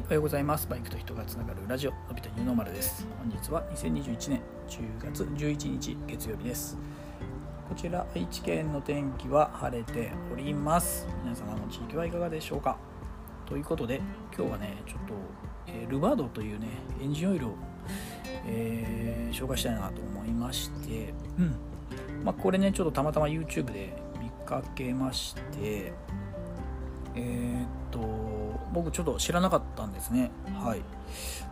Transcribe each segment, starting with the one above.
はい、おはようございます。バイクと人がつながるラジオ、のび太ニューノーマルです。本日は2021年10月11日月曜日です。こちら愛知県の天気は晴れております。皆様の地域はいかがでしょうかということで、今日はね、ちょっと、えールバードというね、エンジンオイルを、えー紹介したいなと思いまして、うん。まあ、これね、ちょっとたまたま YouTube で見かけまして、えーっと僕ちょっと知らなかったんですね。はい。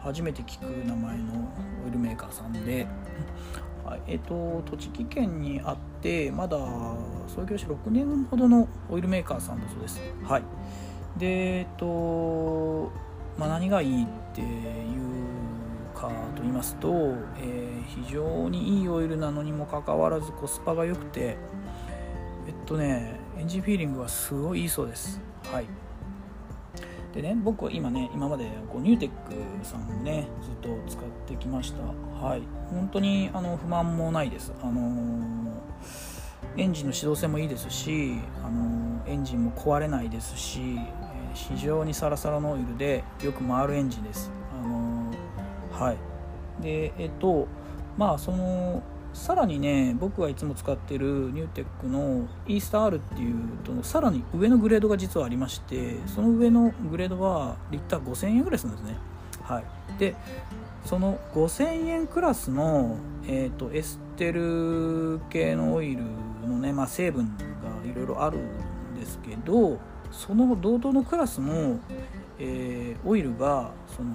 初めて聞く名前のオイルメーカーさんで、はい、えーっと栃木県にあってまだ創業して6年ほどのオイルメーカーさんだそうです。はい。でえーっと、まあ、何がいいっていうかと言いますと、えー非常にいいオイルなのにもかかわらずコスパが良くてえっとねエンジンフィーリングはすごいいいそうです。はい。でね僕は今ね今までこうニューテックさんをねずっと使ってきました。はい。本当にあの不満もないです。あのエンジンの指導性もいいですしあのエンジンも壊れないですし、えー非常にサラサラのオイルでよく回るエンジンです。あのはい。でえっとまあそのさらにね僕がいつも使ってるニューテックのイースター R っていうとさらに上のグレードが実はありましてその上のグレードはリッター5000円ぐらいするんですね。はい。でその5000円クラスの、えー、とエステル系のオイルのね、まあ、成分がいろいろあるんですけどその同等のクラスの、えーオイルがその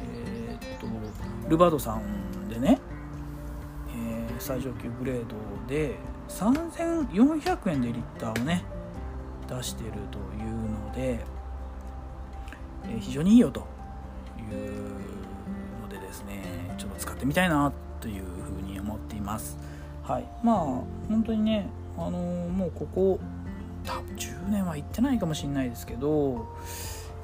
えー、とルバードさんでね最上級グレードで3400円でリッターをね出してるというので、え非常にいいよというのでですねちょっと使ってみたいなというふうに思っています。はい。まあ本当にねあのーもうここ多分10年は行ってないかもしれないですけど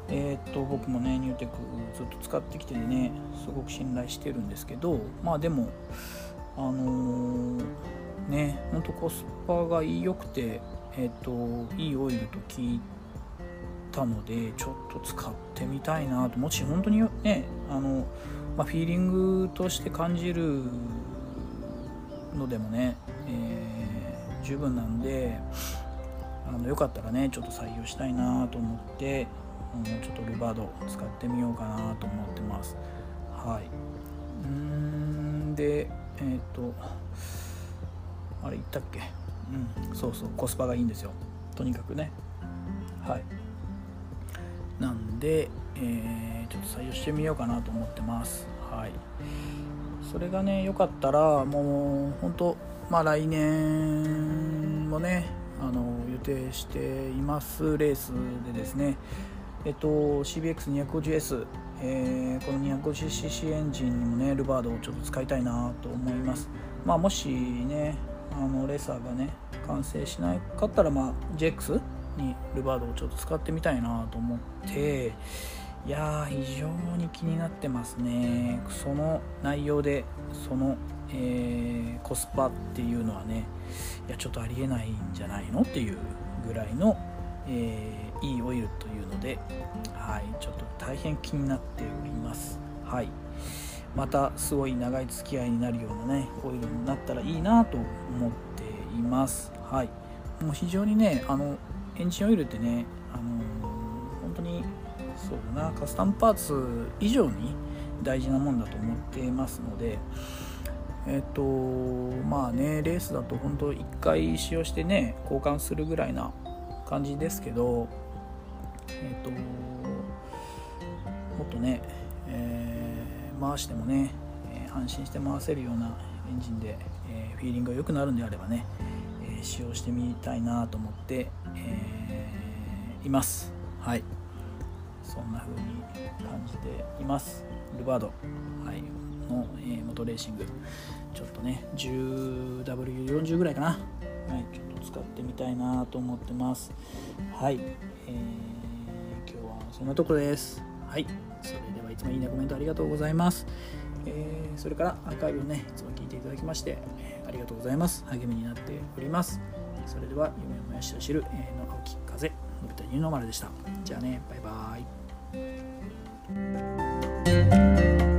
えーっと僕もねニューテックずっと使ってきてねすごく信頼してるんですけどまあでもあのーねほんとコスパが良くてえーといいオイルと聞いたのでちょっと使ってみたいなと。もし本当にねあの、まあ、フィーリングとして感じるのでもね、えー十分なんであのよかったらねちょっと採用したいなと思ってあのちょっとルバード使ってみようかなと思ってます。はい。うーんでえっ、とあれ言ったっけ？うんそうそうコスパがいいんですよ。とにかくね。はい。なんで、えーちょっと採用してみようかなと思ってます。はい。それがねよかったらもう本当まあ来年もねあの予定していますレースでですね。えっと CBX250S、えーこの 250cc エンジンにもねルバードをちょっと使いたいなと思います。まあもしねあのレーサーがね完成しなかったらまあ JX にルバードをちょっと使ってみたいなと思っていやー非常に気になってますね。その内容でその、えーコスパっていうのはねいやちょっとありえないんじゃないのっていうぐらいの、えーいいオイルというのではいちょっと大変気になっております。はい。またすごい長い付き合いになるようなねオイルになったらいいなと思っています。はい。もう非常にねあのエンジンオイルってねあの本当にそうだなカスタムパーツ以上に大事なもんだと思ってますのでえっとまあねレースだと本当1回使用してね交換するぐらいな感じですけどえっともっとね、えー回してもね、えー安心して回せるようなエンジンで、えーフィーリングが良くなるんであればね、えー使用してみたいなと思って、えーいます。はい。そんな風に感じています。ルバード、はい、の、えーモトレーシング。ちょっとね 10W40 ぐらいかな。はい、ちょっと使ってみたいなと思ってます。はい、えー今日はそんなところです。はい。それではいつもいいねコメントありがとうございます。えーそれからアーカイブをねいつも聞いていただきまして、えーありがとうございます。励みになっております。それでは夢を燃やし走る、えーの青き風のび太ニューノーマルでした。じゃあね。バイバーイ。